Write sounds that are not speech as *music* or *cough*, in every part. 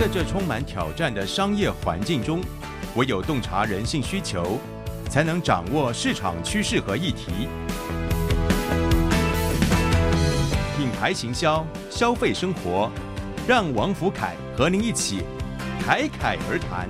在这充满挑战的商业环境中，唯有洞察人性需求，才能掌握市场趋势和议题。品牌行销，消费生活，让王福凯和您一起侃侃而谈。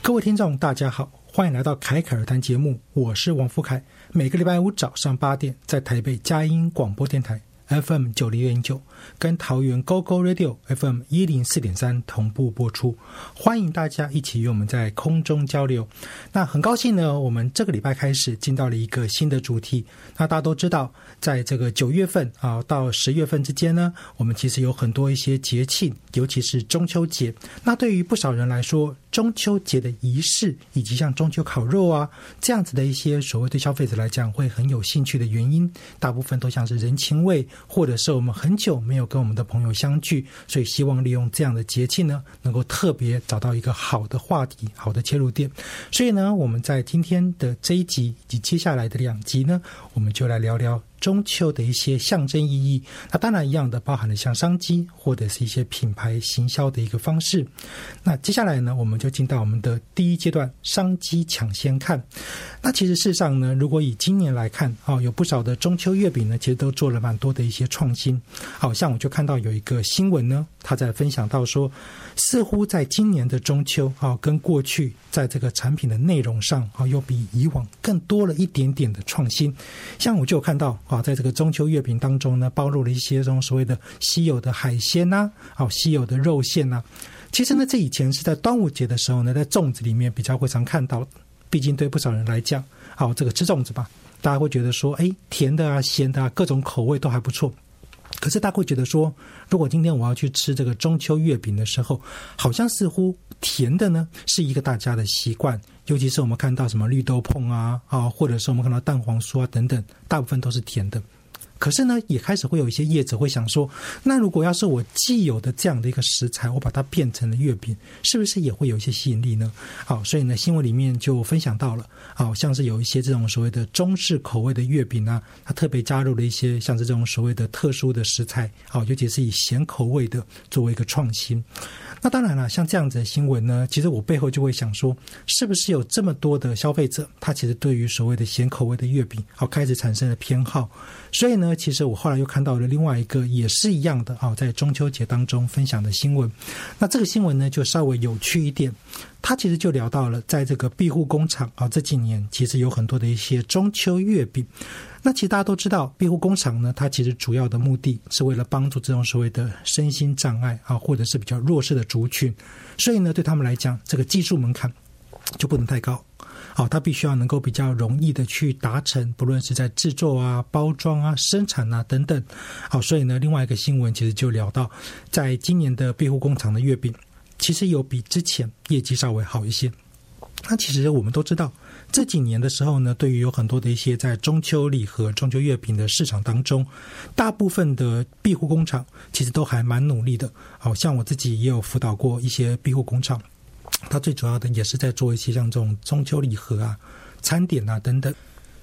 各位听众，大家好，欢迎来到凯凯而谈节目，我是王福凯。每个礼拜五早上八点，在台北佳音广播电台。FM 九零点九跟桃园 GO GO Radio FM 一零四点三同步播出，欢迎大家一起与我们在空中交流。那很高兴呢，我们这个礼拜开始进到了一个新的主题。那大家都知道，在这个九月份啊到十月份之间呢，我们其实有很多一些节庆，尤其是中秋节。那对于不少人来说，中秋节的仪式以及像中秋烤肉啊这样子的一些所谓对消费者来讲会很有兴趣的原因，大部分都像是人情味。或者是我们很久没有跟我们的朋友相聚，所以希望利用这样的节气呢，能够特别找到一个好的话题、好的切入点。所以呢，我们在今天的这一集以及接下来的两集呢，我们就来聊聊。中秋的一些象征意义，那当然一样的包含了像商机或者是一些品牌行销的一个方式。那接下来呢，我们就进到我们的第一阶段商机抢先看。那其实事实上呢，如果以今年来看，哦，有不少的中秋月饼呢，其实都做了蛮多的一些创新。好像我就看到有一个新闻呢，他在分享到说，似乎在今年的中秋啊，跟过去在这个产品的内容上啊，又比以往更多了一点点的创新。像我就看到。啊，在这个中秋月饼当中呢，包入了一些这种所谓的稀有的海鲜呐，哦，稀有的肉馅呐。其实呢，这以前是在端午节的时候呢，在粽子里面比较会常看到。毕竟对不少人来讲，好，这个吃粽子吧，大家会觉得说，哎，甜的啊，咸的啊，各种口味都还不错。可是大家会觉得说，如果今天我要去吃这个中秋月饼的时候，好像似乎甜的呢是一个大家的习惯。尤其是我们看到什么绿豆碰啊啊，或者是我们看到蛋黄酥啊等等，大部分都是甜的。可是呢，也开始会有一些业者会想说，那如果要是我既有的这样的一个食材，我把它变成了月饼，是不是也会有一些吸引力呢？好，所以呢，新闻里面就分享到了，好像是有一些这种所谓的中式口味的月饼啊，它特别加入了一些像是这种所谓的特殊的食材，好，尤其是以咸口味的作为一个创新。那当然了，像这样子的新闻呢，其实我背后就会想说，是不是有这么多的消费者，他其实对于所谓的咸口味的月饼，好开始产生了偏好。所以呢，其实我后来又看到了另外一个也是一样的啊，在中秋节当中分享的新闻。那这个新闻呢，就稍微有趣一点，他其实就聊到了在这个庇护工厂啊，这几年其实有很多的一些中秋月饼。那其实大家都知道，庇护工厂呢，它其实主要的目的是为了帮助这种所谓的身心障碍啊，或者是比较弱势的族群。所以呢，对他们来讲，这个技术门槛就不能太高。好，它必须要能够比较容易的去达成，不论是在制作啊、包装啊、生产啊等等。好，所以呢，另外一个新闻其实就聊到，在今年的庇护工厂的月饼，其实有比之前业绩稍微好一些。那其实我们都知道，这几年的时候呢，对于有很多的一些在中秋礼盒、中秋月饼的市场当中，大部分的庇护工厂其实都还蛮努力的。好像我自己也有辅导过一些庇护工厂。它最主要的也是在做一些像这种中秋礼盒啊、餐点啊等等，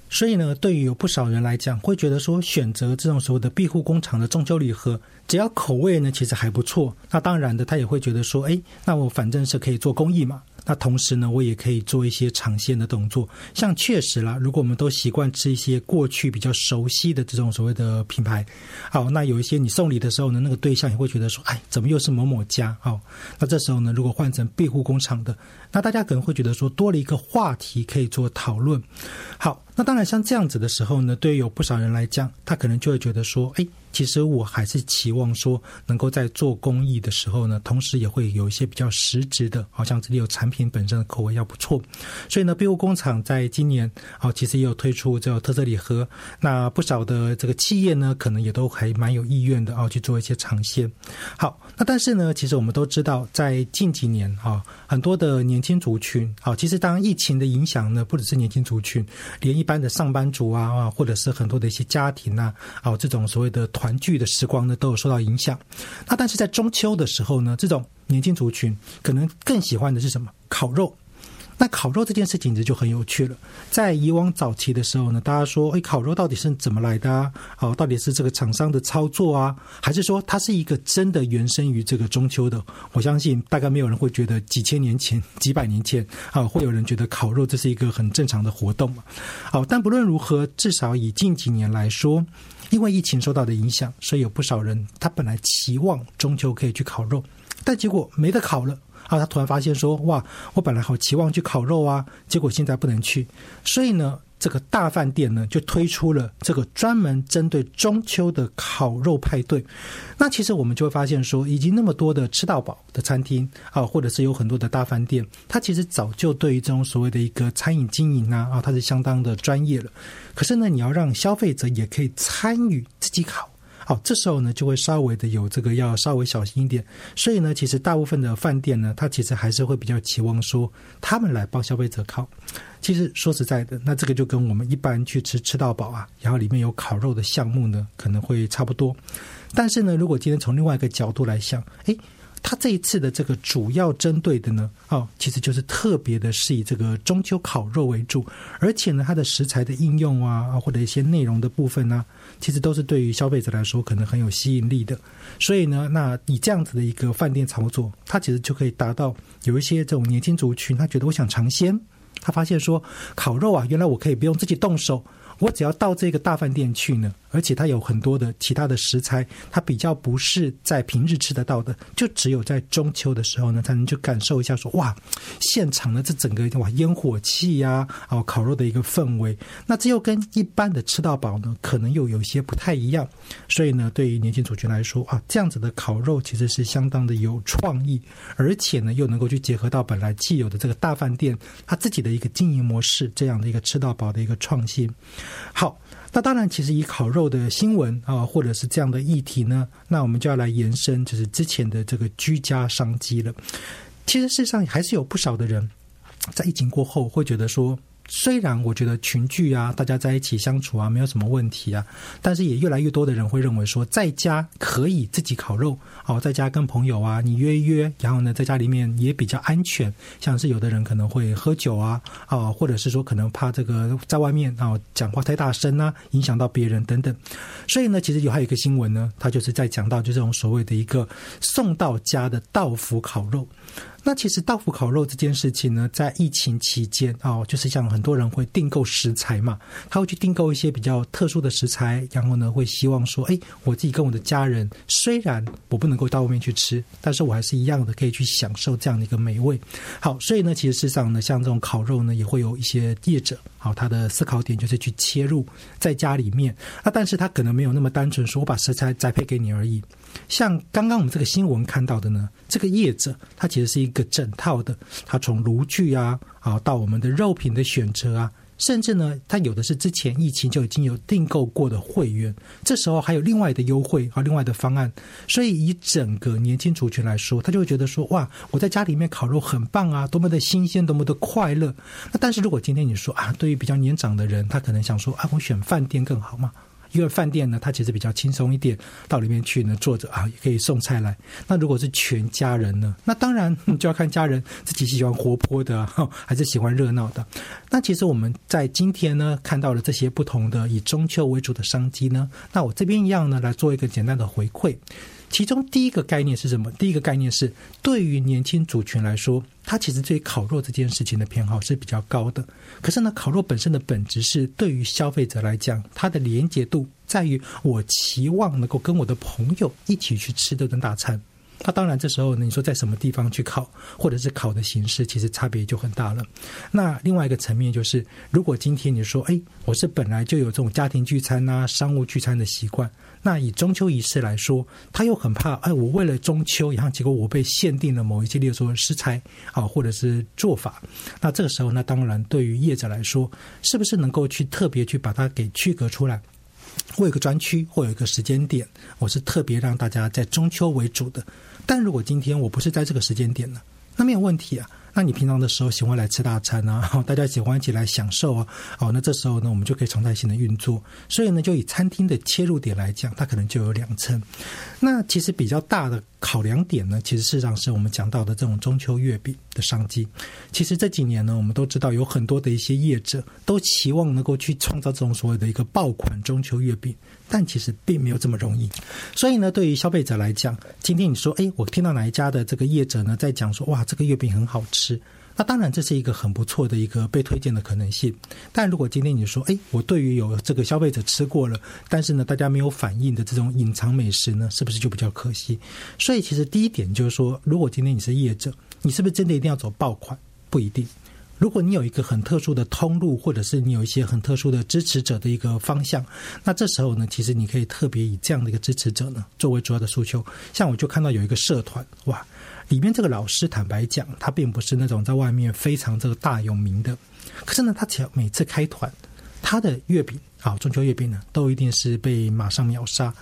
所以呢，对于有不少人来讲，会觉得说选择这种所谓的庇护工厂的中秋礼盒，只要口味呢其实还不错，那当然的，他也会觉得说，哎，那我反正是可以做公益嘛。那同时呢，我也可以做一些长线的动作，像确实啦，如果我们都习惯吃一些过去比较熟悉的这种所谓的品牌，好，那有一些你送礼的时候呢，那个对象也会觉得说，哎，怎么又是某某家？好，那这时候呢，如果换成庇护工厂的，那大家可能会觉得说，多了一个话题可以做讨论。好，那当然像这样子的时候呢，对于有不少人来讲，他可能就会觉得说，哎。其实我还是期望说，能够在做公益的时候呢，同时也会有一些比较实质的，好像这里有产品本身的口味要不错。所以呢，庇护工厂在今年啊，其实也有推出这个特色礼盒。那不少的这个企业呢，可能也都还蛮有意愿的啊，去做一些尝鲜。好，那但是呢，其实我们都知道，在近几年啊，很多的年轻族群啊，其实当疫情的影响呢，不只是年轻族群，连一一般的上班族啊，或者是很多的一些家庭啊，啊，这种所谓的。团聚的时光呢，都有受到影响。那但是在中秋的时候呢，这种年轻族群可能更喜欢的是什么？烤肉。那烤肉这件事情就就很有趣了。在以往早期的时候呢，大家说，哎，烤肉到底是怎么来的啊？哦，到底是这个厂商的操作啊，还是说它是一个真的原生于这个中秋的？我相信大概没有人会觉得几千年前、*laughs* 几百年前啊，会有人觉得烤肉这是一个很正常的活动嘛？好，但不论如何，至少以近几年来说，因为疫情受到的影响，所以有不少人他本来期望中秋可以去烤肉，但结果没得烤了。啊，他突然发现说：“哇，我本来好期望去烤肉啊，结果现在不能去。”所以呢，这个大饭店呢就推出了这个专门针对中秋的烤肉派对。那其实我们就会发现说，已经那么多的吃到饱的餐厅啊，或者是有很多的大饭店，它其实早就对于这种所谓的一个餐饮经营啊，啊，它是相当的专业了。可是呢，你要让消费者也可以参与自己烤。好，这时候呢就会稍微的有这个要稍微小心一点，所以呢，其实大部分的饭店呢，它其实还是会比较期望说他们来帮消费者靠。其实说实在的，那这个就跟我们一般去吃吃到饱啊，然后里面有烤肉的项目呢，可能会差不多。但是呢，如果今天从另外一个角度来想，诶。它这一次的这个主要针对的呢，哦，其实就是特别的是以这个中秋烤肉为主，而且呢，它的食材的应用啊，或者一些内容的部分呢，其实都是对于消费者来说可能很有吸引力的。所以呢，那以这样子的一个饭店操作，它其实就可以达到有一些这种年轻族群，他觉得我想尝鲜，他发现说烤肉啊，原来我可以不用自己动手。我只要到这个大饭店去呢，而且它有很多的其他的食材，它比较不是在平日吃得到的，就只有在中秋的时候呢，才能去感受一下说哇，现场的这整个哇烟火气呀，哦烤肉的一个氛围，那这又跟一般的吃到饱呢，可能又有些不太一样。所以呢，对于年轻族群来说啊，这样子的烤肉其实是相当的有创意，而且呢，又能够去结合到本来既有的这个大饭店它自己的一个经营模式，这样的一个吃到饱的一个创新。好，那当然，其实以烤肉的新闻啊，或者是这样的议题呢，那我们就要来延伸，就是之前的这个居家商机了。其实事实上还是有不少的人在疫情过后会觉得说。虽然我觉得群聚啊，大家在一起相处啊，没有什么问题啊，但是也越来越多的人会认为说，在家可以自己烤肉，哦，在家跟朋友啊，你约一约，然后呢，在家里面也比较安全。像是有的人可能会喝酒啊，啊，或者是说可能怕这个在外面啊讲话太大声啊，影响到别人等等。所以呢，其实有还有一个新闻呢，他就是在讲到就这种所谓的一个送到家的到府烤肉。那其实道府烤肉这件事情呢，在疫情期间哦，就是像很多人会订购食材嘛，他会去订购一些比较特殊的食材，然后呢，会希望说，哎，我自己跟我的家人，虽然我不能够到外面去吃，但是我还是一样的可以去享受这样的一个美味。好，所以呢，其实事实上呢，像这种烤肉呢，也会有一些业者，好，他的思考点就是去切入在家里面，那但是他可能没有那么单纯，说我把食材栽培给你而已。像刚刚我们这个新闻看到的呢，这个叶子它其实是一个整套的，它从炉具啊，啊到我们的肉品的选择啊，甚至呢，他有的是之前疫情就已经有订购过的会员，这时候还有另外的优惠和另外的方案，所以以整个年轻族群来说，他就会觉得说，哇，我在家里面烤肉很棒啊，多么的新鲜，多么的快乐。那但是如果今天你说啊，对于比较年长的人，他可能想说啊，我选饭店更好嘛。因为饭店呢，它其实比较轻松一点，到里面去呢坐着啊，也可以送菜来。那如果是全家人呢，那当然就要看家人自己喜欢活泼的，*laughs* 还是喜欢热闹的。那其实我们在今天呢，看到了这些不同的以中秋为主的商机呢，那我这边一样呢，来做一个简单的回馈。其中第一个概念是什么？第一个概念是，对于年轻族群来说，他其实对烤肉这件事情的偏好是比较高的。可是呢，烤肉本身的本质是，对于消费者来讲，它的连结度在于我期望能够跟我的朋友一起去吃这顿大餐。那当然，这时候呢，你说在什么地方去烤，或者是烤的形式，其实差别就很大了。那另外一个层面就是，如果今天你说，哎，我是本来就有这种家庭聚餐啊、商务聚餐的习惯，那以中秋仪式来说，他又很怕，哎，我为了中秋，然后结果我被限定了某一些，例如说食材啊，或者是做法。那这个时候，那当然对于业者来说，是不是能够去特别去把它给区隔出来？或有个专区，或有一个时间点，我是特别让大家在中秋为主的。但如果今天我不是在这个时间点呢，那没有问题啊。那你平常的时候喜欢来吃大餐啊，*laughs* 大家喜欢一起来享受啊，哦，那这时候呢，我们就可以常态性的运作。所以呢，就以餐厅的切入点来讲，它可能就有两层。那其实比较大的考量点呢，其实事实上是我们讲到的这种中秋月饼的商机。其实这几年呢，我们都知道有很多的一些业者都期望能够去创造这种所谓的一个爆款中秋月饼。但其实并没有这么容易，所以呢，对于消费者来讲，今天你说，哎，我听到哪一家的这个业者呢，在讲说，哇，这个月饼很好吃，那当然这是一个很不错的一个被推荐的可能性。但如果今天你说，哎，我对于有这个消费者吃过了，但是呢，大家没有反应的这种隐藏美食呢，是不是就比较可惜？所以其实第一点就是说，如果今天你是业者，你是不是真的一定要走爆款？不一定。如果你有一个很特殊的通路，或者是你有一些很特殊的支持者的一个方向，那这时候呢，其实你可以特别以这样的一个支持者呢作为主要的诉求。像我就看到有一个社团，哇，里面这个老师坦白讲，他并不是那种在外面非常这个大有名的，可是呢，他只要每次开团，他的月饼啊，中秋月饼呢，都一定是被马上秒杀。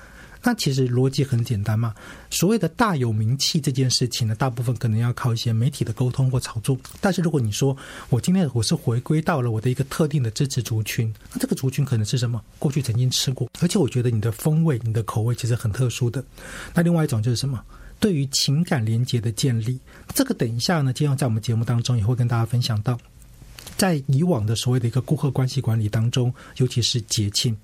那其实逻辑很简单嘛，所谓的大有名气这件事情呢，大部分可能要靠一些媒体的沟通或炒作。但是如果你说我今天我是回归到了我的一个特定的支持族群，那这个族群可能是什么？过去曾经吃过，而且我觉得你的风味、你的口味其实很特殊的。那另外一种就是什么？对于情感连接的建立，这个等一下呢，今天在我们节目当中也会跟大家分享到。在以往的所谓的一个顾客关系管理当中，尤其是节庆，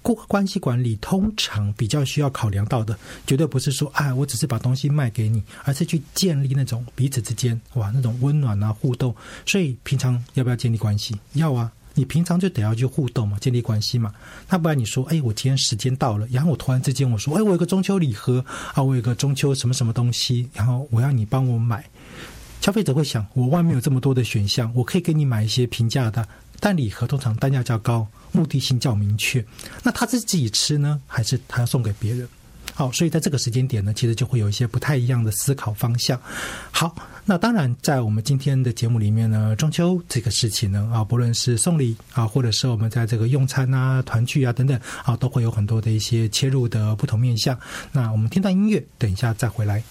顾客关系管理通常比较需要考量到的，绝对不是说啊，我只是把东西卖给你，而是去建立那种彼此之间哇那种温暖啊互动。所以平常要不要建立关系？要啊，你平常就得要去互动嘛，建立关系嘛。那不然你说，哎，我今天时间到了，然后我突然之间我说，哎，我有个中秋礼盒啊，我有个中秋什么什么东西，然后我要你帮我买。消费者会想，我外面有这么多的选项，我可以给你买一些平价的，但礼盒通常单价较高，目的性较明确。那他是自己吃呢，还是他要送给别人？好，所以在这个时间点呢，其实就会有一些不太一样的思考方向。好，那当然在我们今天的节目里面呢，中秋这个事情呢，啊，不论是送礼啊，或者是我们在这个用餐啊、团聚啊等等啊，都会有很多的一些切入的不同面向。那我们听段音乐，等一下再回来。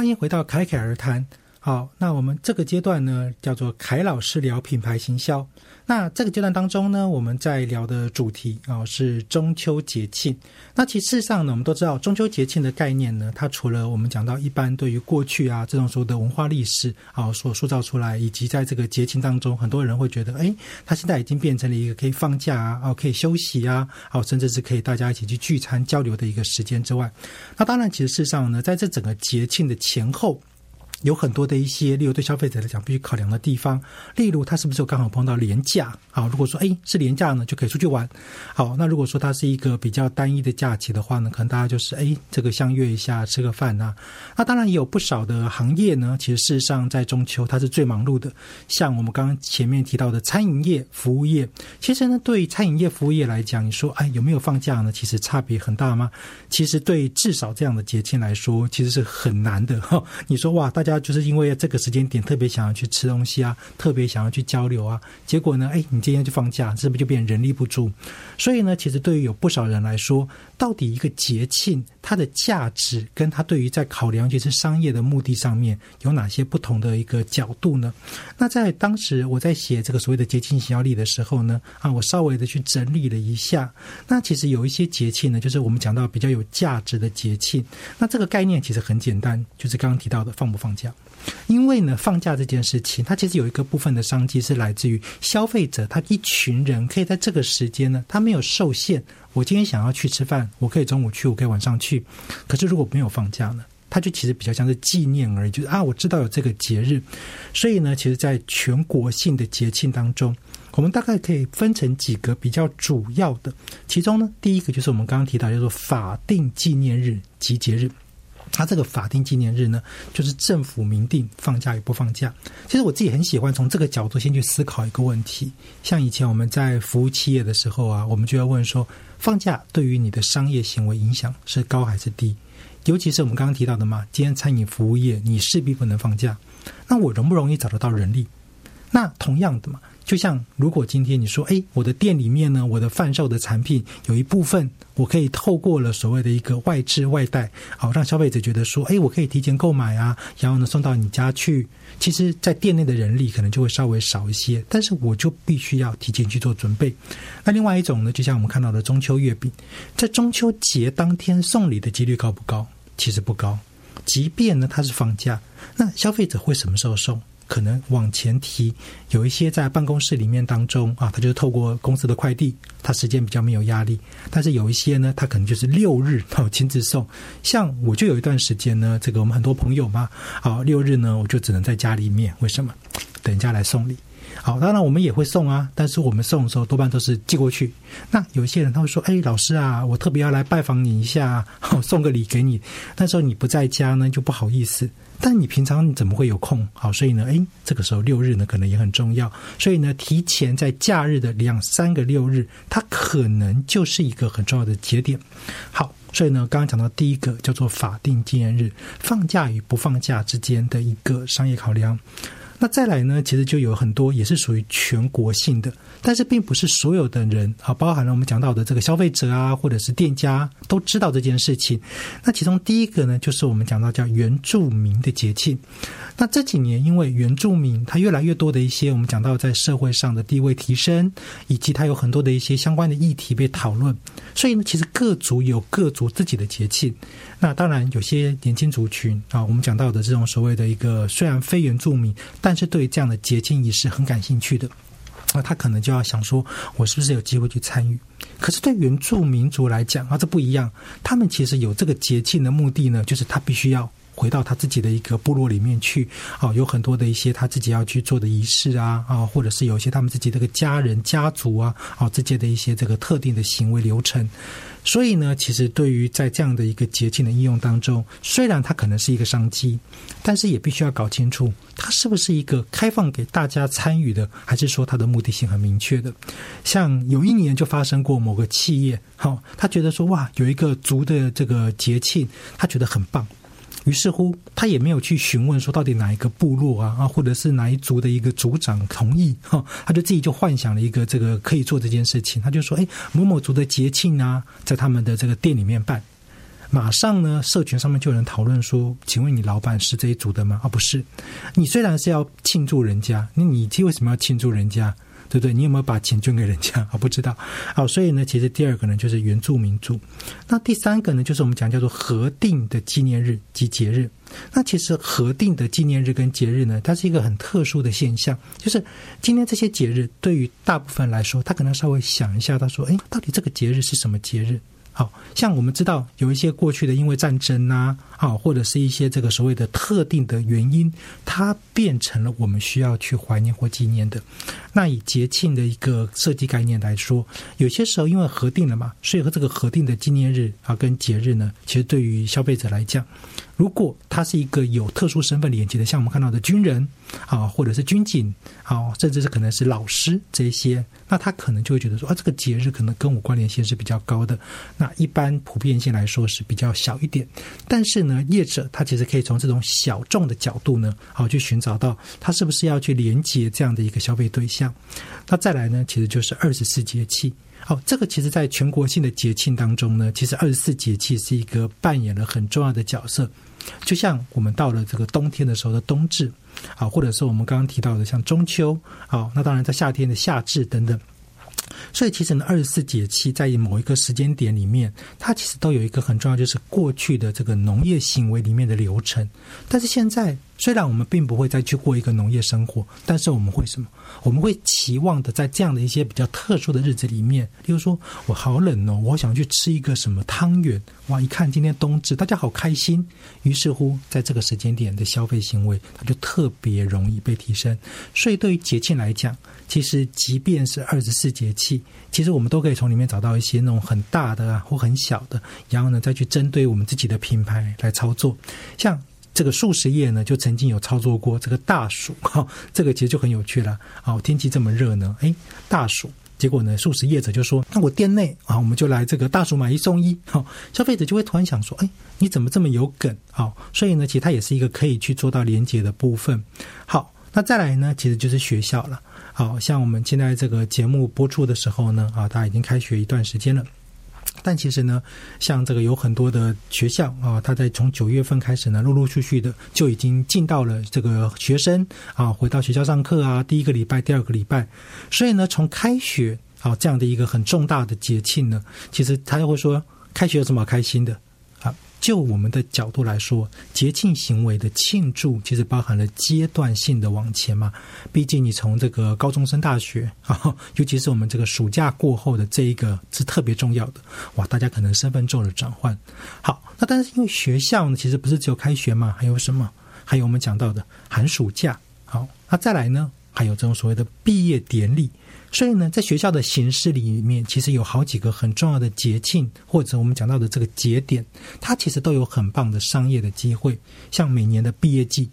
欢迎回到凯凯而谈。好，那我们这个阶段呢，叫做凯老师聊品牌行销。那这个阶段当中呢，我们在聊的主题啊是中秋节庆。那其实事实上呢，我们都知道中秋节庆的概念呢，它除了我们讲到一般对于过去啊这种所谓的文化历史啊所塑造出来，以及在这个节庆当中，很多人会觉得，哎，它现在已经变成了一个可以放假啊，哦可以休息啊，哦甚至是可以大家一起去聚餐交流的一个时间之外，那当然，其实事实上呢，在这整个节庆的前后。有很多的一些，例如对消费者来讲必须考量的地方，例如他是不是刚好碰到廉价啊？如果说哎是廉价呢，就可以出去玩。好，那如果说它是一个比较单一的假期的话呢，可能大家就是哎这个相约一下吃个饭呐。那当然也有不少的行业呢，其实事实上在中秋它是最忙碌的。像我们刚刚前面提到的餐饮业、服务业，其实呢对餐饮业、服务业来讲，你说哎有没有放假呢？其实差别很大吗？其实对至少这样的节庆来说，其实是很难的哈。你说哇大家。就是因为这个时间点特别想要去吃东西啊，特别想要去交流啊，结果呢，哎，你今天就放假，是不是就变人力不足？所以呢，其实对于有不少人来说，到底一个节庆它的价值，跟它对于在考量就是商业的目的上面有哪些不同的一个角度呢？那在当时我在写这个所谓的节庆行销力的时候呢，啊，我稍微的去整理了一下，那其实有一些节庆呢，就是我们讲到比较有价值的节庆，那这个概念其实很简单，就是刚刚提到的放不放因为呢，放假这件事情，它其实有一个部分的商机是来自于消费者，他一群人可以在这个时间呢，他没有受限。我今天想要去吃饭，我可以中午去，我可以晚上去。可是如果没有放假呢，它就其实比较像是纪念而已，就是啊，我知道有这个节日。所以呢，其实在全国性的节庆当中，我们大概可以分成几个比较主要的。其中呢，第一个就是我们刚刚提到叫做法定纪念日及节日。它这个法定纪念日呢，就是政府明定放假与不放假。其实我自己很喜欢从这个角度先去思考一个问题。像以前我们在服务企业的时候啊，我们就要问说，放假对于你的商业行为影响是高还是低？尤其是我们刚刚提到的嘛，今天餐饮服务业你势必不能放假，那我容不容易找得到人力？那同样的嘛。就像如果今天你说，哎，我的店里面呢，我的贩售的产品有一部分，我可以透过了所谓的一个外置外带，好让消费者觉得说，哎，我可以提前购买啊，然后呢送到你家去。其实，在店内的人力可能就会稍微少一些，但是我就必须要提前去做准备。那另外一种呢，就像我们看到的中秋月饼，在中秋节当天送礼的几率高不高？其实不高。即便呢它是放假，那消费者会什么时候送？可能往前提，有一些在办公室里面当中啊，他就是透过公司的快递，他时间比较没有压力。但是有一些呢，他可能就是六日哦亲自送。像我就有一段时间呢，这个我们很多朋友嘛，好六日呢，我就只能在家里面，为什么？等人家来送礼。好，当然我们也会送啊，但是我们送的时候多半都是寄过去。那有一些人他会说：“哎，老师啊，我特别要来拜访你一下，送个礼给你。”那时候你不在家呢，就不好意思。但你平常你怎么会有空？好，所以呢，哎，这个时候六日呢可能也很重要。所以呢，提前在假日的两三个六日，它可能就是一个很重要的节点。好，所以呢，刚刚讲到第一个叫做法定纪念日，放假与不放假之间的一个商业考量。那再来呢？其实就有很多也是属于全国性的，但是并不是所有的人啊，包含了我们讲到的这个消费者啊，或者是店家都知道这件事情。那其中第一个呢，就是我们讲到叫原住民的节庆。那这几年，因为原住民他越来越多的一些，我们讲到在社会上的地位提升，以及他有很多的一些相关的议题被讨论，所以呢，其实各族有各族自己的节庆。那当然，有些年轻族群啊，我们讲到的这种所谓的一个虽然非原住民，但是对这样的节庆仪式很感兴趣的，那他可能就要想说，我是不是有机会去参与？可是对原住民族来讲啊，这不一样，他们其实有这个节庆的目的呢，就是他必须要。回到他自己的一个部落里面去，啊，有很多的一些他自己要去做的仪式啊，啊，或者是有一些他们自己这个家人家族啊，啊，之间的一些这个特定的行为流程。所以呢，其实对于在这样的一个节庆的应用当中，虽然它可能是一个商机，但是也必须要搞清楚，它是不是一个开放给大家参与的，还是说它的目的性很明确的。像有一年就发生过某个企业，好，他觉得说哇，有一个族的这个节庆，他觉得很棒。于是乎，他也没有去询问说到底哪一个部落啊啊，或者是哪一族的一个族长同意哈，他就自己就幻想了一个这个可以做这件事情。他就说：“哎，某某族的节庆啊，在他们的这个店里面办。”马上呢，社群上面就有人讨论说：“请问你老板是这一组的吗？”啊，不是。你虽然是要庆祝人家，那你为什么要庆祝人家？对不对？你有没有把钱捐给人家？*laughs* 我不知道。好，所以呢，其实第二个呢就是原住民族。那第三个呢，就是我们讲叫做核定的纪念日及节日。那其实核定的纪念日跟节日呢，它是一个很特殊的现象。就是今天这些节日，对于大部分来说，他可能稍微想一下，他说：“哎，到底这个节日是什么节日？”好像我们知道有一些过去的因为战争呐，啊，或者是一些这个所谓的特定的原因，它变成了我们需要去怀念或纪念的。那以节庆的一个设计概念来说，有些时候因为核定了嘛，所以和这个核定的纪念日啊跟节日呢，其实对于消费者来讲。如果他是一个有特殊身份连接的，像我们看到的军人啊，或者是军警啊，甚至是可能是老师这一些，那他可能就会觉得说啊，这个节日可能跟我关联性是比较高的。那一般普遍性来说是比较小一点，但是呢，业者他其实可以从这种小众的角度呢，好去寻找到他是不是要去连接这样的一个消费对象。那再来呢，其实就是二十四节气。好，这个其实在全国性的节庆当中呢，其实二十四节气是一个扮演了很重要的角色。就像我们到了这个冬天的时候的冬至，啊，或者说我们刚刚提到的像中秋，啊，那当然在夏天的夏至等等。所以其实呢，二十四节气在某一个时间点里面，它其实都有一个很重要，就是过去的这个农业行为里面的流程。但是现在。虽然我们并不会再去过一个农业生活，但是我们会什么？我们会期望的在这样的一些比较特殊的日子里面，例如说我好冷哦，我想去吃一个什么汤圆。哇，一看今天冬至，大家好开心。于是乎，在这个时间点的消费行为，它就特别容易被提升。所以对于节庆来讲，其实即便是二十四节气，其实我们都可以从里面找到一些那种很大的啊或很小的，然后呢再去针对我们自己的品牌来操作，像。这个数十页呢，就曾经有操作过这个大暑 *laughs* 哈，这个其实就很有趣了哦。天气这么热呢，哎，大暑，结果呢，数十业者就说，那我店内啊，我们就来这个大暑买一送一，好，消费者就会突然想说，哎，你怎么这么有梗好，所以呢，其实它也是一个可以去做到连接的部分。好，那再来呢，其实就是学校了。好像我们现在这个节目播出的时候呢，啊，大家已经开学一段时间了。但其实呢，像这个有很多的学校啊，他在从九月份开始呢，陆陆续续的就已经进到了这个学生啊，回到学校上课啊，第一个礼拜、第二个礼拜，所以呢，从开学啊这样的一个很重大的节庆呢，其实他就会说，开学有什么好开心的？就我们的角度来说，节庆行为的庆祝其实包含了阶段性的往前嘛。毕竟你从这个高中升大学 *laughs* 啊，尤其是我们这个暑假过后的这一个是特别重要的哇，大家可能身份做了转换。好，那但是因为学校呢，其实不是只有开学嘛，还有什么？还有我们讲到的寒暑假。好，那再来呢，还有这种所谓的毕业典礼。所以呢，在学校的形式里面，其实有好几个很重要的节庆，或者我们讲到的这个节点，它其实都有很棒的商业的机会。像每年的毕业季，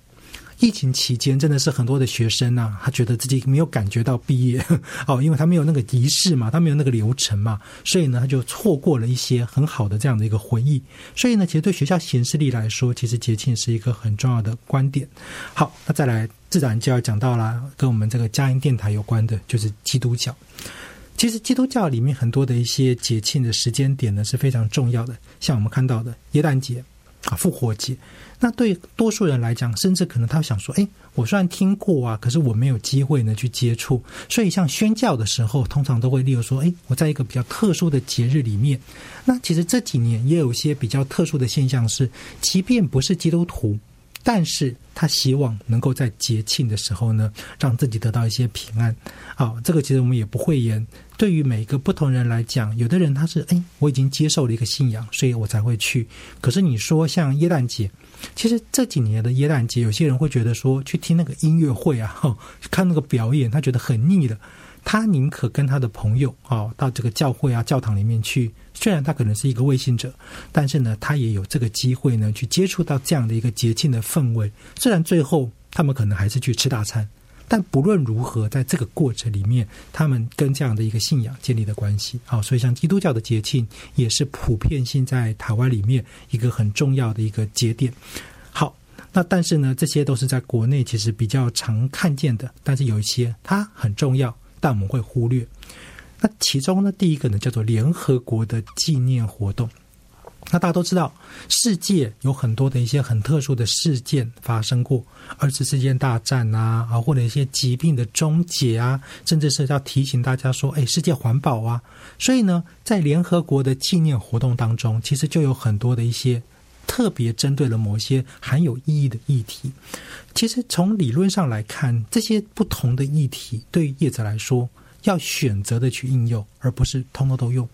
疫情期间真的是很多的学生啊，他觉得自己没有感觉到毕业 *laughs* 哦，因为他没有那个仪式嘛，他没有那个流程嘛，所以呢，他就错过了一些很好的这样的一个回忆。所以呢，其实对学校形式力来说，其实节庆是一个很重要的观点。好，那再来。自然就要讲到了，跟我们这个佳音电台有关的，就是基督教。其实基督教里面很多的一些节庆的时间点呢是非常重要的，像我们看到的耶诞节啊、复活节。那对多数人来讲，甚至可能他想说：“哎，我虽然听过啊，可是我没有机会呢去接触。”所以像宣教的时候，通常都会例如说：“哎，我在一个比较特殊的节日里面。”那其实这几年也有一些比较特殊的现象是，即便不是基督徒。但是他希望能够在节庆的时候呢，让自己得到一些平安。好，这个其实我们也不会言。对于每一个不同人来讲，有的人他是哎，我已经接受了一个信仰，所以我才会去。可是你说像耶诞节，其实这几年的耶诞节，有些人会觉得说去听那个音乐会啊，*laughs* 看那个表演，他觉得很腻的。他宁可跟他的朋友啊，到这个教会啊、教堂里面去。虽然他可能是一个未信者，但是呢，他也有这个机会呢，去接触到这样的一个节庆的氛围。虽然最后他们可能还是去吃大餐，但不论如何，在这个过程里面，他们跟这样的一个信仰建立的关系。好，所以像基督教的节庆，也是普遍性在台湾里面一个很重要的一个节点。好，那但是呢，这些都是在国内其实比较常看见的，但是有一些它很重要。但我们会忽略，那其中呢，第一个呢叫做联合国的纪念活动。那大家都知道，世界有很多的一些很特殊的事件发生过，二次世界大战啊，啊，或者一些疾病的终结啊，甚至是要提醒大家说，哎，世界环保啊。所以呢，在联合国的纪念活动当中，其实就有很多的一些特别针对了某些含有意义的议题。其实从理论上来看，这些不同的议题对于业者来说，要选择的去应用，而不是通通都用。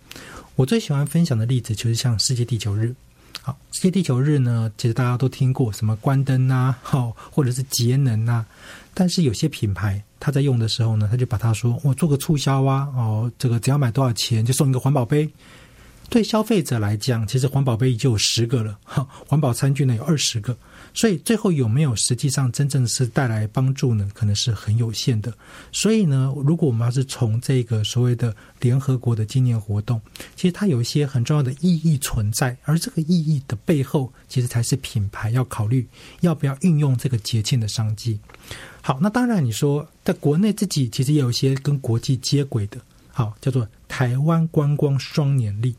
我最喜欢分享的例子就是像世界地球日。好，世界地球日呢，其实大家都听过什么关灯啊，*laughs* 好，或者是节能啊。但是有些品牌，他在用的时候呢，他就把它说我做个促销啊，哦，这个只要买多少钱就送一个环保杯。对消费者来讲，其实环保杯已经有十个了，哈，环保餐具呢有二十个。所以最后有没有实际上真正是带来帮助呢？可能是很有限的。所以呢，如果我们要是从这个所谓的联合国的纪念活动，其实它有一些很重要的意义存在，而这个意义的背后，其实才是品牌要考虑要不要运用这个节庆的商机。好，那当然你说在国内自己其实也有一些跟国际接轨的，好叫做台湾观光双年历。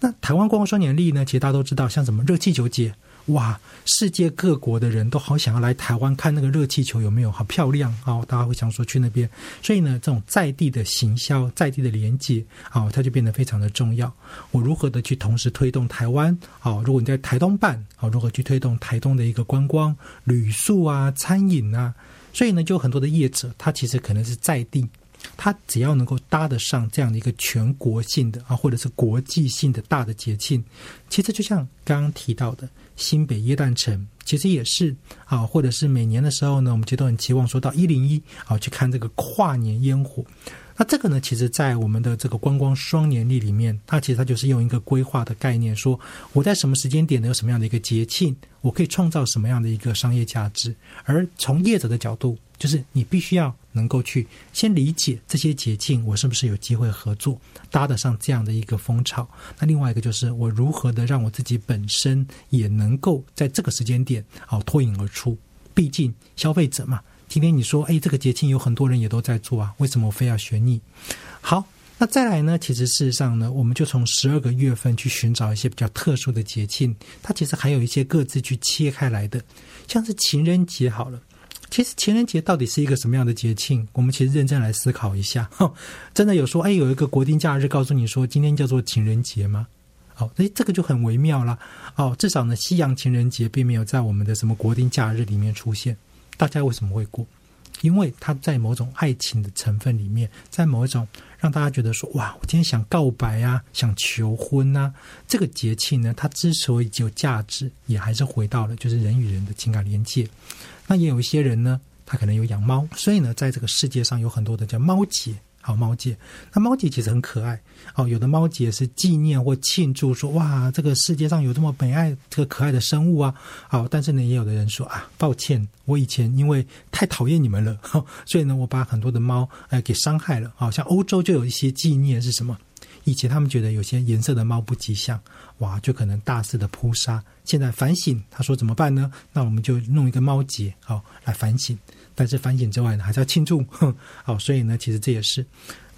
那台湾观光双年历呢，其实大家都知道，像什么热气球节。哇！世界各国的人都好想要来台湾看那个热气球，有没有？好漂亮啊！大家会想说去那边。所以呢，这种在地的行销、在地的连接，啊，它就变得非常的重要。我如何的去同时推动台湾？啊，如果你在台东办，啊，如何去推动台东的一个观光、旅宿啊、餐饮啊？所以呢，就很多的业者，他其实可能是在地。它只要能够搭得上这样的一个全国性的啊，或者是国际性的大的节庆，其实就像刚刚提到的新北耶诞城，其实也是啊，或者是每年的时候呢，我们就都很期望说到一零一啊去看这个跨年烟火。那这个呢，其实，在我们的这个观光双年历里面，它其实它就是用一个规划的概念，说我在什么时间点呢，有什么样的一个节庆，我可以创造什么样的一个商业价值。而从业者的角度，就是你必须要能够去先理解这些节庆，我是不是有机会合作搭得上这样的一个风潮？那另外一个就是我如何的让我自己本身也能够在这个时间点哦脱颖而出？毕竟消费者嘛。今天你说，哎，这个节庆有很多人也都在做啊，为什么我非要选你？好，那再来呢？其实事实上呢，我们就从十二个月份去寻找一些比较特殊的节庆，它其实还有一些各自去切开来的，像是情人节好了。其实情人节到底是一个什么样的节庆？我们其实认真来思考一下。真的有说，哎，有一个国定假日告诉你说今天叫做情人节吗？哦，那，这个就很微妙了。哦，至少呢，西洋情人节并没有在我们的什么国定假日里面出现。大家为什么会过？因为他在某种爱情的成分里面，在某一种让大家觉得说：“哇，我今天想告白啊，想求婚呐。”这个节气呢，它之所以有价值，也还是回到了就是人与人的情感连接。那也有一些人呢，他可能有养猫，所以呢，在这个世界上有很多的叫猫节。好猫界，那猫界其实很可爱哦。有的猫界是纪念或庆祝，说哇，这个世界上有这么美爱、这个可爱的生物啊。好，但是呢，也有的人说啊，抱歉，我以前因为太讨厌你们了，*laughs* 所以呢，我把很多的猫哎给伤害了。好像欧洲就有一些纪念是什么？以前他们觉得有些颜色的猫不吉祥，哇，就可能大肆的扑杀。现在反省，他说怎么办呢？那我们就弄一个猫节，好来反省。但是反省之外呢，还是要庆祝，哼好，所以呢，其实这也是。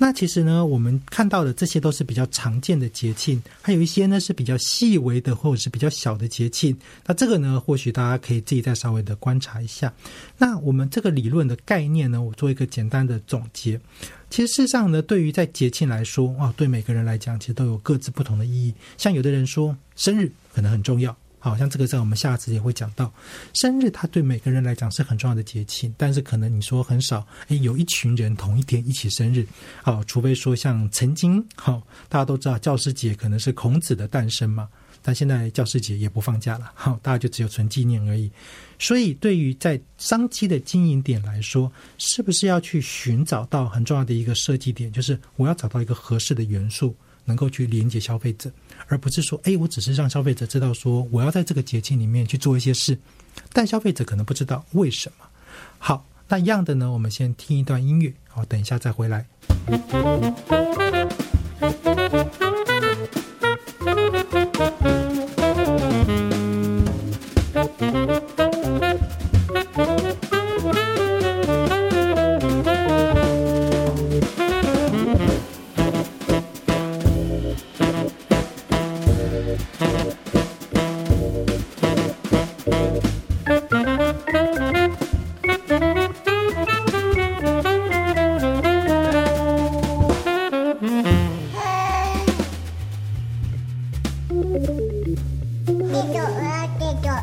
那其实呢，我们看到的这些都是比较常见的节庆，还有一些呢是比较细微的或者是比较小的节庆。那这个呢，或许大家可以自己再稍微的观察一下。那我们这个理论的概念呢，我做一个简单的总结。其实事实上呢，对于在节庆来说啊，对每个人来讲，其实都有各自不同的意义。像有的人说，生日可能很重要。好像这个在我们下次也会讲到，生日它对每个人来讲是很重要的节庆，但是可能你说很少，诶，有一群人同一天一起生日，好，除非说像曾经，好，大家都知道教师节可能是孔子的诞生嘛，但现在教师节也不放假了，好，大家就只有纯纪念而已。所以对于在商机的经营点来说，是不是要去寻找到很重要的一个设计点，就是我要找到一个合适的元素。能够去连接消费者，而不是说，哎，我只是让消费者知道说，我要在这个节庆里面去做一些事，但消费者可能不知道为什么。好，那一样的呢，我们先听一段音乐，好，等一下再回来。tidur tidur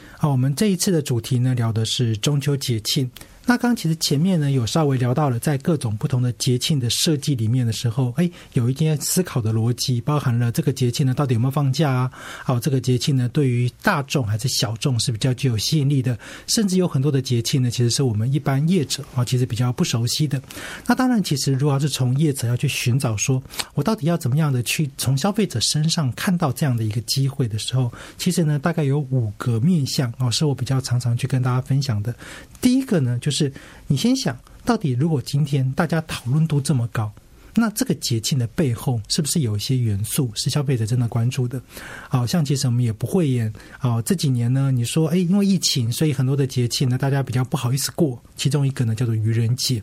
好！我们这一次的主题呢，聊的是中秋节庆。那刚其实前面呢有稍微聊到了，在各种不同的节庆的设计里面的时候，哎，有一些思考的逻辑，包含了这个节庆呢到底有没有放假啊？还有这个节庆呢对于大众还是小众是比较具有吸引力的，甚至有很多的节庆呢，其实是我们一般业者啊其实比较不熟悉的。那当然，其实如果要是从业者要去寻找说，我到底要怎么样的去从消费者身上看到这样的一个机会的时候，其实呢大概有五个面向哦，是我比较常常去跟大家分享的。第一个呢，就就是你先想到底，如果今天大家讨论度这么高，那这个节庆的背后是不是有一些元素是消费者真的关注的？好像其实我们也不会演哦。这几年呢，你说哎，因为疫情，所以很多的节庆呢，大家比较不好意思过。其中一个呢，叫做愚人节。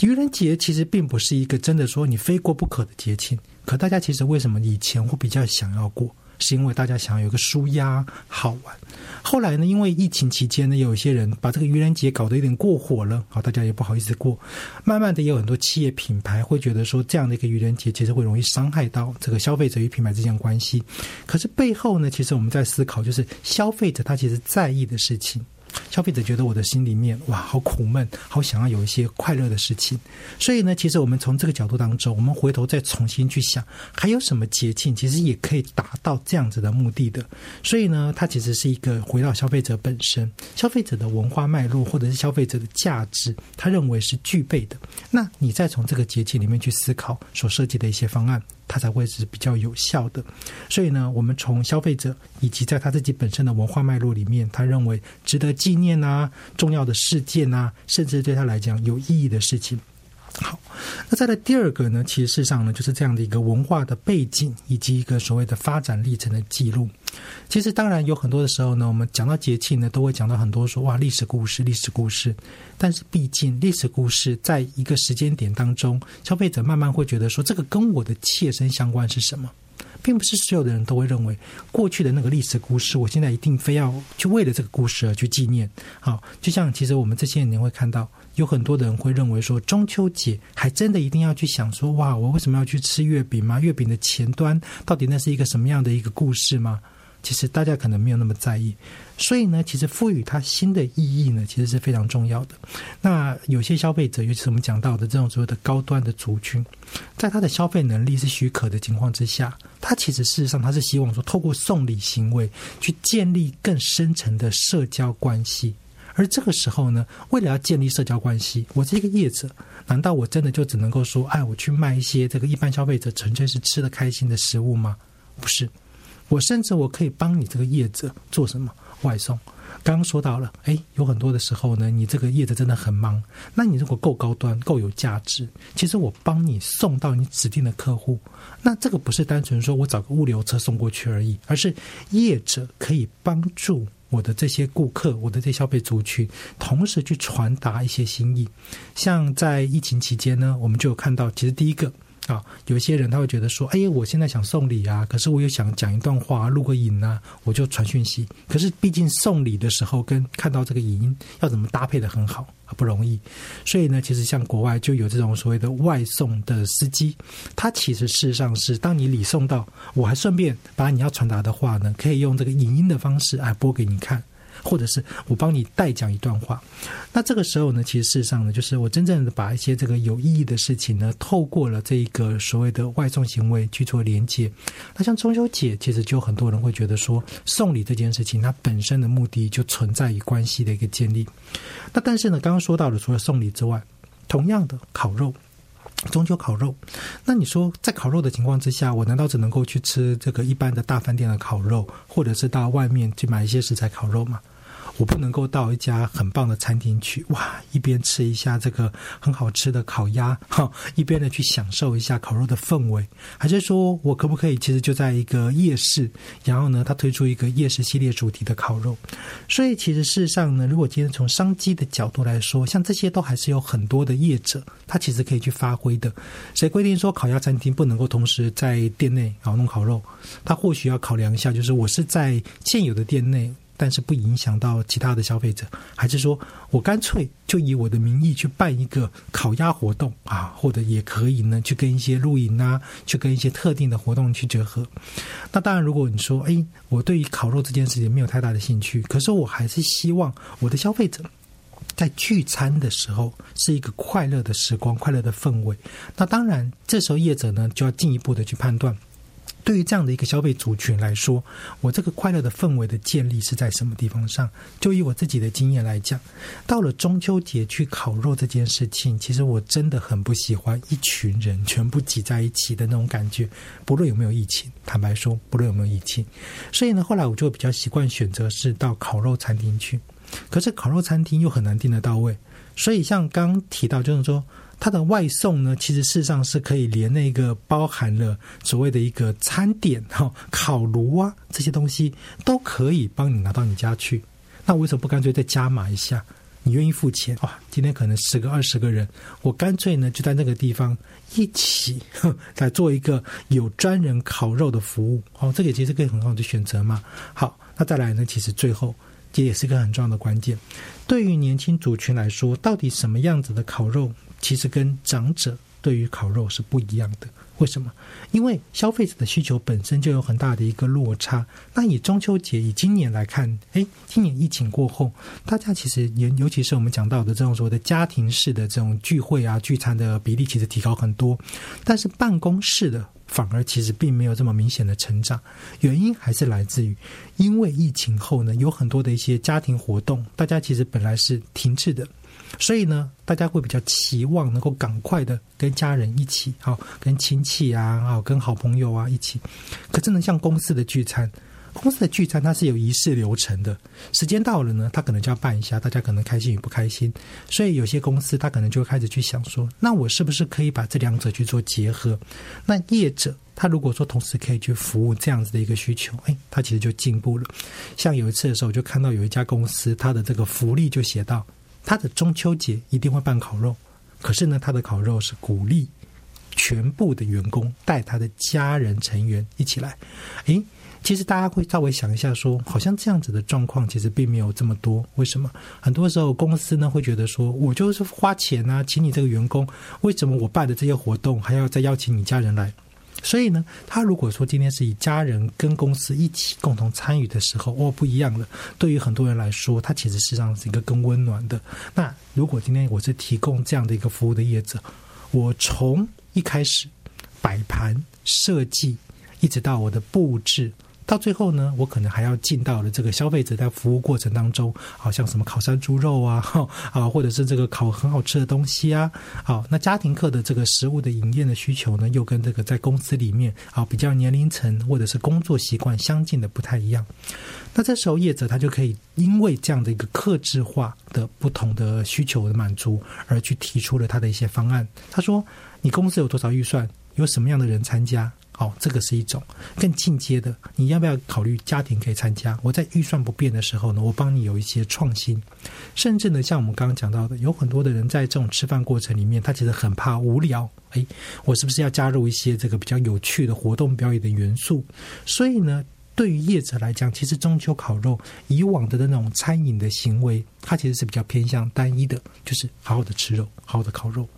愚人节其实并不是一个真的说你非过不可的节庆，可大家其实为什么以前会比较想要过？是因为大家想要有个舒压好玩。后来呢，因为疫情期间呢，有一些人把这个愚人节搞得有点过火了，好，大家也不好意思过。慢慢的，也有很多企业品牌会觉得说，这样的一个愚人节其实会容易伤害到这个消费者与品牌之间的关系。可是背后呢，其实我们在思考，就是消费者他其实在意的事情。消费者觉得我的心里面哇，好苦闷，好想要有一些快乐的事情。所以呢，其实我们从这个角度当中，我们回头再重新去想，还有什么节庆其实也可以达到这样子的目的的。所以呢，它其实是一个回到消费者本身，消费者的文化脉络或者是消费者的价值，他认为是具备的。那你再从这个节气里面去思考所设计的一些方案。它才会是比较有效的，所以呢，我们从消费者以及在他自己本身的文化脉络里面，他认为值得纪念啊、重要的事件啊，甚至对他来讲有意义的事情。好，那再来第二个呢？其实事实上呢，就是这样的一个文化的背景以及一个所谓的发展历程的记录。其实当然有很多的时候呢，我们讲到节庆呢，都会讲到很多说哇历史故事、历史故事。但是毕竟历史故事在一个时间点当中，消费者慢慢会觉得说这个跟我的切身相关是什么，并不是所有的人都会认为过去的那个历史故事，我现在一定非要去为了这个故事而去纪念。好，就像其实我们这些年会看到。有很多的人会认为说，中秋节还真的一定要去想说，哇，我为什么要去吃月饼吗？月饼的前端到底那是一个什么样的一个故事吗？其实大家可能没有那么在意。所以呢，其实赋予它新的意义呢，其实是非常重要的。那有些消费者，尤其是我们讲到的这种所谓的高端的族群，在他的消费能力是许可的情况之下，他其实事实上他是希望说，透过送礼行为去建立更深层的社交关系。而这个时候呢，为了要建立社交关系，我这个业者，难道我真的就只能够说，哎，我去卖一些这个一般消费者纯粹是吃的开心的食物吗？不是，我甚至我可以帮你这个业者做什么外送。刚刚说到了，哎，有很多的时候呢，你这个业者真的很忙，那你如果够高端、够有价值，其实我帮你送到你指定的客户，那这个不是单纯说我找个物流车送过去而已，而是业者可以帮助。我的这些顾客，我的这些消费族群，同时去传达一些心意。像在疫情期间呢，我们就有看到，其实第一个。啊，有些人他会觉得说，哎，我现在想送礼啊，可是我又想讲一段话，录个影啊，我就传讯息。可是毕竟送礼的时候跟看到这个影音要怎么搭配的很好，不容易。所以呢，其实像国外就有这种所谓的外送的司机，他其实事实上是当你礼送到，我还顺便把你要传达的话呢，可以用这个影音的方式来播给你看。或者是我帮你代讲一段话，那这个时候呢，其实事实上呢，就是我真正的把一些这个有意义的事情呢，透过了这一个所谓的外送行为去做连接。那像中秋节，其实就很多人会觉得说，送礼这件事情，它本身的目的就存在于关系的一个建立。那但是呢，刚刚说到的，除了送礼之外，同样的烤肉。中秋烤肉，那你说在烤肉的情况之下，我难道只能够去吃这个一般的大饭店的烤肉，或者是到外面去买一些食材烤肉吗？我不能够到一家很棒的餐厅去，哇，一边吃一下这个很好吃的烤鸭，哈，一边呢去享受一下烤肉的氛围，还是说我可不可以其实就在一个夜市，然后呢，他推出一个夜市系列主题的烤肉？所以其实事实上呢，如果今天从商机的角度来说，像这些都还是有很多的业者，他其实可以去发挥的。谁规定说烤鸭餐厅不能够同时在店内搞弄烤肉？他或许要考量一下，就是我是在现有的店内。但是不影响到其他的消费者，还是说我干脆就以我的名义去办一个烤鸭活动啊，或者也可以呢，去跟一些露营啊，去跟一些特定的活动去结合。那当然，如果你说，哎，我对于烤肉这件事情没有太大的兴趣，可是我还是希望我的消费者在聚餐的时候是一个快乐的时光、快乐的氛围。那当然，这时候业者呢就要进一步的去判断。对于这样的一个消费族群来说，我这个快乐的氛围的建立是在什么地方上？就以我自己的经验来讲，到了中秋节去烤肉这件事情，其实我真的很不喜欢一群人全部挤在一起的那种感觉。不论有没有疫情，坦白说，不论有没有疫情，所以呢，后来我就比较习惯选择是到烤肉餐厅去。可是烤肉餐厅又很难订得到位，所以像刚提到，就是说。它的外送呢，其实事实上是可以连那个包含了所谓的一个餐点哈，烤炉啊这些东西都可以帮你拿到你家去。那为什么不干脆再加码一下？你愿意付钱哇？今天可能十个二十个人，我干脆呢就在那个地方一起来做一个有专人烤肉的服务哦，这个其实可以很好的选择嘛。好，那再来呢，其实最后这也是个很重要的关键，对于年轻族群来说，到底什么样子的烤肉，其实跟长者对于烤肉是不一样的。为什么？因为消费者的需求本身就有很大的一个落差。那以中秋节以今年来看，哎，今年疫情过后，大家其实也尤其是我们讲到的这种所谓的家庭式的这种聚会啊、聚餐的比例，其实提高很多。但是办公室的反而其实并没有这么明显的成长。原因还是来自于，因为疫情后呢，有很多的一些家庭活动，大家其实本来是停滞的。所以呢，大家会比较期望能够赶快的跟家人一起，好跟亲戚啊，好跟好朋友啊一起。可真的像公司的聚餐，公司的聚餐它是有仪式流程的，时间到了呢，他可能就要办一下，大家可能开心与不开心。所以有些公司他可能就会开始去想说，那我是不是可以把这两者去做结合？那业者他如果说同时可以去服务这样子的一个需求，哎，他其实就进步了。像有一次的时候，我就看到有一家公司，他的这个福利就写到。他的中秋节一定会办烤肉，可是呢，他的烤肉是鼓励全部的员工带他的家人成员一起来。诶，其实大家会稍微想一下，说好像这样子的状况其实并没有这么多。为什么？很多时候公司呢会觉得说，我就是花钱啊，请你这个员工，为什么我办的这些活动还要再邀请你家人来？所以呢，他如果说今天是以家人跟公司一起共同参与的时候，哦，不一样了。对于很多人来说，他其实实际上是一个更温暖的。那如果今天我是提供这样的一个服务的业者，我从一开始摆盘设计，一直到我的布置。到最后呢，我可能还要进到了这个消费者在服务过程当中，好像什么烤山猪肉啊，*laughs* 啊，或者是这个烤很好吃的东西啊，好，那家庭客的这个食物的营业的需求呢，又跟这个在公司里面啊比较年龄层或者是工作习惯相近的不太一样。那这时候业者他就可以因为这样的一个克制化的不同的需求的满足，而去提出了他的一些方案。他说：“你公司有多少预算？有什么样的人参加？”哦，这个是一种更进阶的。你要不要考虑家庭可以参加？我在预算不变的时候呢，我帮你有一些创新。甚至呢，像我们刚刚讲到的，有很多的人在这种吃饭过程里面，他其实很怕无聊。哎，我是不是要加入一些这个比较有趣的活动表演的元素？所以呢，对于业者来讲，其实中秋烤肉以往的那种餐饮的行为，它其实是比较偏向单一的，就是好好的吃肉，好好的烤肉。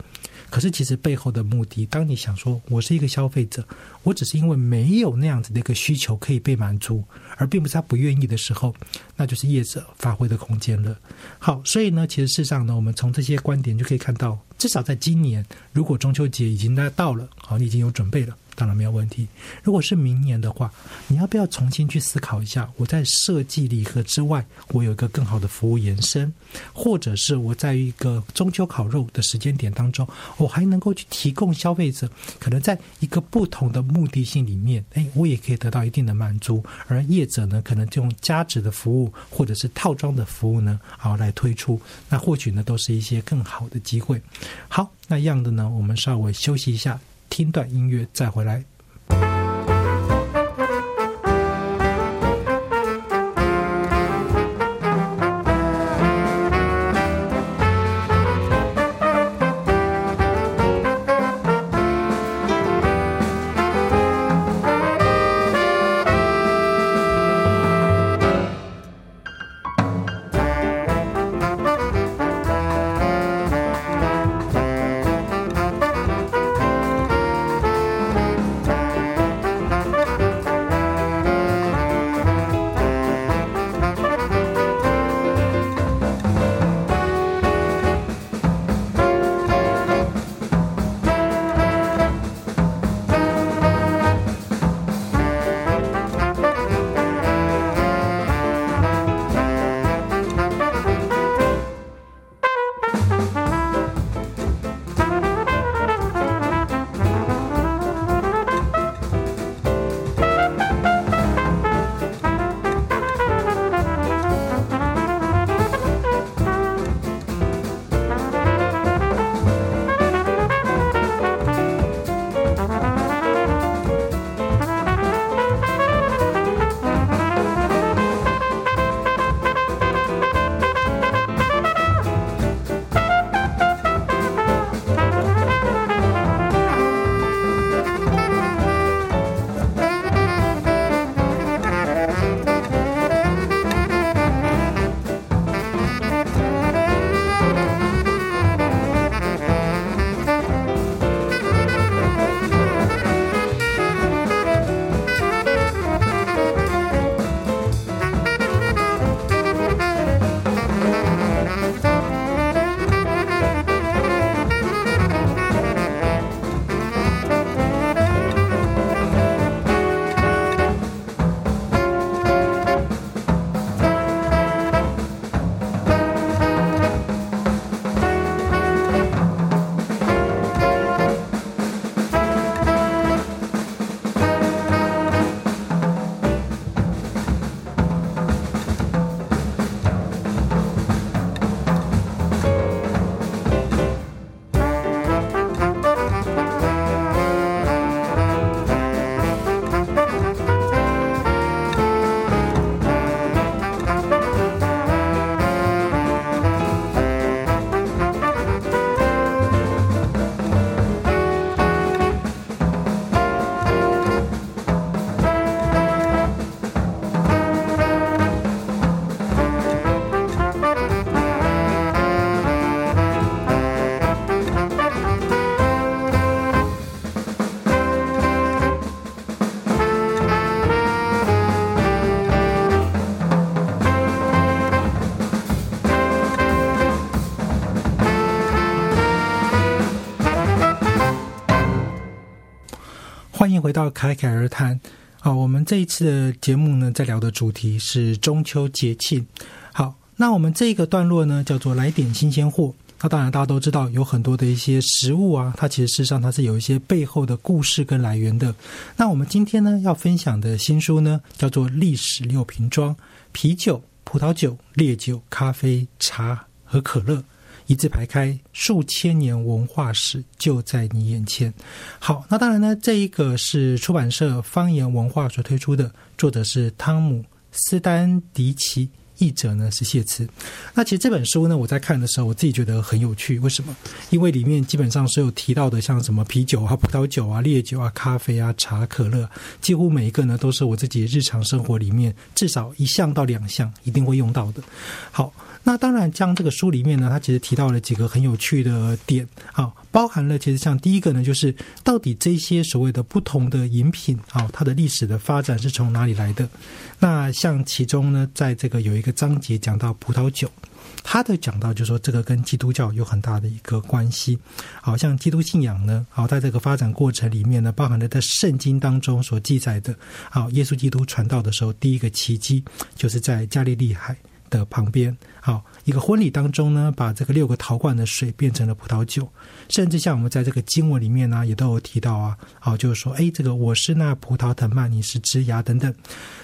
可是，其实背后的目的，当你想说，我是一个消费者，我只是因为没有那样子的一个需求可以被满足，而并不是他不愿意的时候，那就是业者发挥的空间了。好，所以呢，其实事实上呢，我们从这些观点就可以看到，至少在今年，如果中秋节已经在到了，好，你已经有准备了。当然没有问题。如果是明年的话，你要不要重新去思考一下？我在设计礼盒之外，我有一个更好的服务延伸，或者是我在一个中秋烤肉的时间点当中，我还能够去提供消费者可能在一个不同的目的性里面，哎，我也可以得到一定的满足。而业者呢，可能就用加值的服务或者是套装的服务呢，好来推出，那或许呢，都是一些更好的机会。好，那样的呢，我们稍微休息一下。听段音乐，再回来。回到侃侃而谈。好，我们这一次的节目呢，在聊的主题是中秋节庆。好，那我们这一个段落呢，叫做来点新鲜货。那当然，大家都知道有很多的一些食物啊，它其实事实上它是有一些背后的故事跟来源的。那我们今天呢要分享的新书呢，叫做《历史六瓶装：啤酒、葡萄酒、烈酒、咖啡、茶和可乐》，一字排开，数千年文化史就在你眼前。好，那当然呢，这一个是出版社方言文化所推出的，作者是汤姆斯丹迪奇。译者呢是谢慈。那其实这本书呢，我在看的时候，我自己觉得很有趣。为什么？因为里面基本上所有提到的，像什么啤酒啊、葡萄酒啊、烈酒啊、咖啡啊、茶、可乐，几乎每一个呢，都是我自己日常生活里面至少一项到两项一定会用到的。好。那当然，将这个书里面呢，它其实提到了几个很有趣的点，啊，包含了其实像第一个呢，就是到底这些所谓的不同的饮品，啊，它的历史的发展是从哪里来的？那像其中呢，在这个有一个章节讲到葡萄酒，他的讲到就是说这个跟基督教有很大的一个关系，好像基督信仰呢，好在这个发展过程里面呢，包含了在圣经当中所记载的，好，耶稣基督传道的时候，第一个奇迹就是在加利利海。的旁边，好一个婚礼当中呢，把这个六个陶罐的水变成了葡萄酒，甚至像我们在这个经文里面呢，也都有提到啊，好就是说，哎，这个我是那葡萄藤蔓，你是枝芽等等，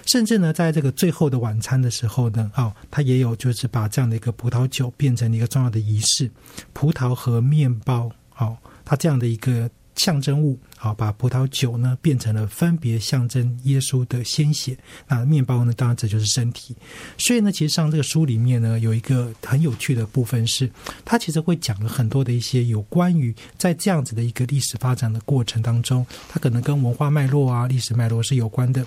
甚至呢，在这个最后的晚餐的时候呢，哦，他也有就是把这样的一个葡萄酒变成了一个重要的仪式，葡萄和面包，好，它这样的一个。象征物，好，把葡萄酒呢变成了分别象征耶稣的鲜血，那面包呢，当然这就是身体。所以呢，其实上这个书里面呢，有一个很有趣的部分是，它其实会讲了很多的一些有关于在这样子的一个历史发展的过程当中，它可能跟文化脉络啊、历史脉络是有关的。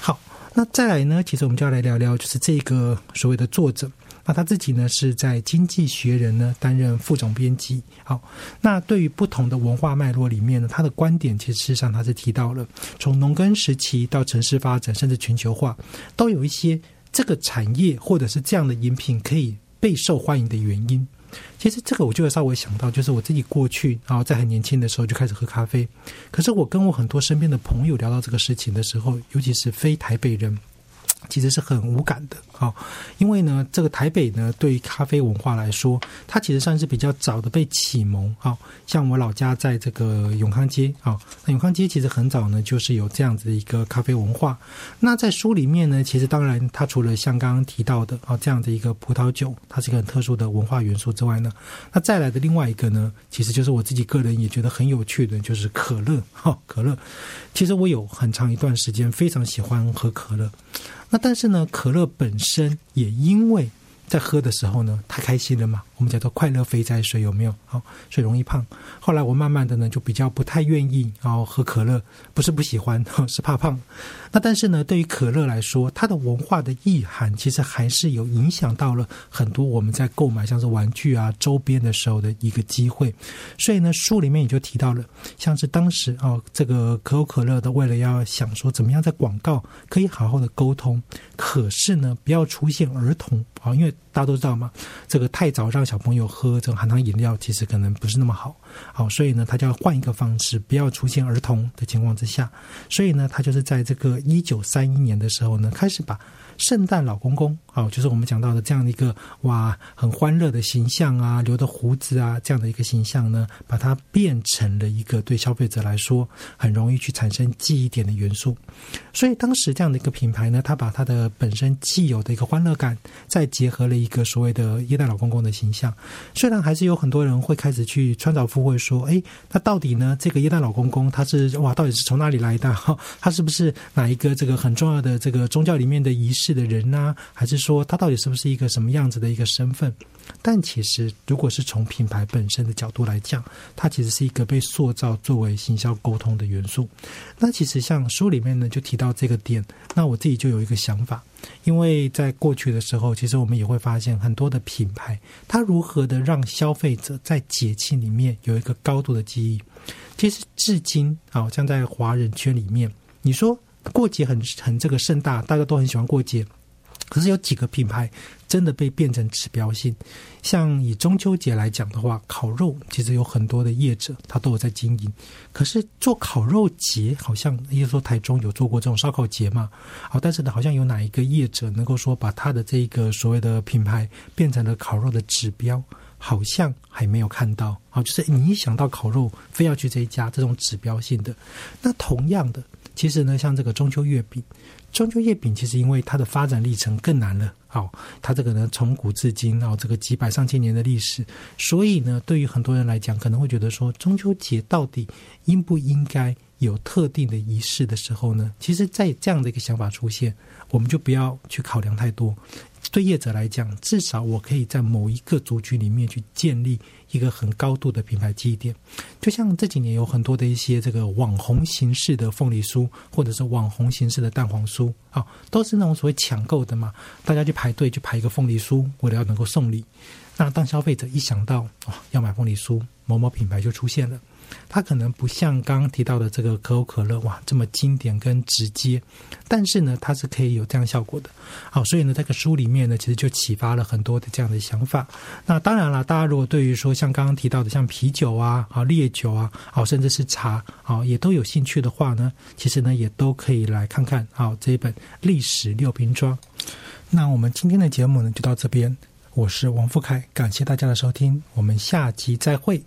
好，那再来呢，其实我们就要来聊聊，就是这个所谓的作者。那他自己呢是在《经济学人》呢担任副总编辑。好，那对于不同的文化脉络里面呢，他的观点其实事实上他是提到了，从农耕时期到城市发展，甚至全球化，都有一些这个产业或者是这样的饮品可以备受欢迎的原因。其实这个我就会稍微想到，就是我自己过去然后在很年轻的时候就开始喝咖啡，可是我跟我很多身边的朋友聊到这个事情的时候，尤其是非台北人。其实是很无感的啊，因为呢，这个台北呢，对于咖啡文化来说，它其实算是比较早的被启蒙啊。像我老家在这个永康街啊，那永康街其实很早呢，就是有这样子的一个咖啡文化。那在书里面呢，其实当然它除了像刚刚提到的啊这样的一个葡萄酒，它是一个很特殊的文化元素之外呢，那再来的另外一个呢，其实就是我自己个人也觉得很有趣的，就是可乐哈，可乐。其实我有很长一段时间非常喜欢喝可乐。那但是呢，可乐本身生也因为。在喝的时候呢，太开心了嘛，我们叫做快乐肥宅水，有没有？好，所以容易胖。后来我慢慢的呢，就比较不太愿意然后喝可乐，不是不喜欢，是怕胖。那但是呢，对于可乐来说，它的文化的意涵其实还是有影响到了很多我们在购买像是玩具啊周边的时候的一个机会。所以呢，书里面也就提到了，像是当时哦，这个可口可乐的为了要想说怎么样在广告可以好好的沟通，可是呢，不要出现儿童啊，因为大家都知道嘛，这个太早让小朋友喝这种含糖饮料，其实可能不是那么好。好，所以呢，他就要换一个方式，不要出现儿童的情况之下。所以呢，他就是在这个一九三一年的时候呢，开始把。圣诞老公公，好，就是我们讲到的这样的一个哇，很欢乐的形象啊，留的胡子啊，这样的一个形象呢，把它变成了一个对消费者来说很容易去产生记忆点的元素。所以当时这样的一个品牌呢，它把它的本身既有的一个欢乐感，再结合了一个所谓的耶诞老公公的形象。虽然还是有很多人会开始去穿凿附会说，哎，那到底呢，这个耶诞老公公他是哇，到底是从哪里来的？哈，他是不是哪一个这个很重要的这个宗教里面的仪式？的人呢，还是说他到底是不是一个什么样子的一个身份？但其实，如果是从品牌本身的角度来讲，它其实是一个被塑造作为行销沟通的元素。那其实像书里面呢，就提到这个点。那我自己就有一个想法，因为在过去的时候，其实我们也会发现很多的品牌，它如何的让消费者在节庆里面有一个高度的记忆。其实至今，好像在华人圈里面，你说。过节很很这个盛大，大家都很喜欢过节。可是有几个品牌真的被变成指标性，像以中秋节来讲的话，烤肉其实有很多的业者他都有在经营。可是做烤肉节，好像也说台中有做过这种烧烤节嘛，好，但是呢，好像有哪一个业者能够说把他的这个所谓的品牌变成了烤肉的指标，好像还没有看到。好，就是你一想到烤肉，非要去这一家这种指标性的。那同样的，其实呢，像这个中秋月饼。中秋月饼其实因为它的发展历程更难了，好，它这个呢从古至今哦，这个几百上千年的历史，所以呢，对于很多人来讲，可能会觉得说中秋节到底应不应该有特定的仪式的时候呢？其实，在这样的一个想法出现，我们就不要去考量太多。对业者来讲，至少我可以在某一个族群里面去建立一个很高度的品牌记忆点。就像这几年有很多的一些这个网红形式的凤梨酥，或者是网红形式的蛋黄酥，啊，都是那种所谓抢购的嘛，大家去排队去排一个凤梨酥，为了要能够送礼。那当消费者一想到哦要买凤梨酥，某某品牌就出现了。它可能不像刚刚提到的这个可口可乐哇这么经典跟直接，但是呢，它是可以有这样效果的。好，所以呢，这个书里面呢，其实就启发了很多的这样的想法。那当然了，大家如果对于说像刚刚提到的像啤酒啊、啊烈酒啊、好甚至是茶啊，也都有兴趣的话呢，其实呢，也都可以来看看好这一本历史六瓶装。那我们今天的节目呢，就到这边。我是王富凯，感谢大家的收听，我们下集再会。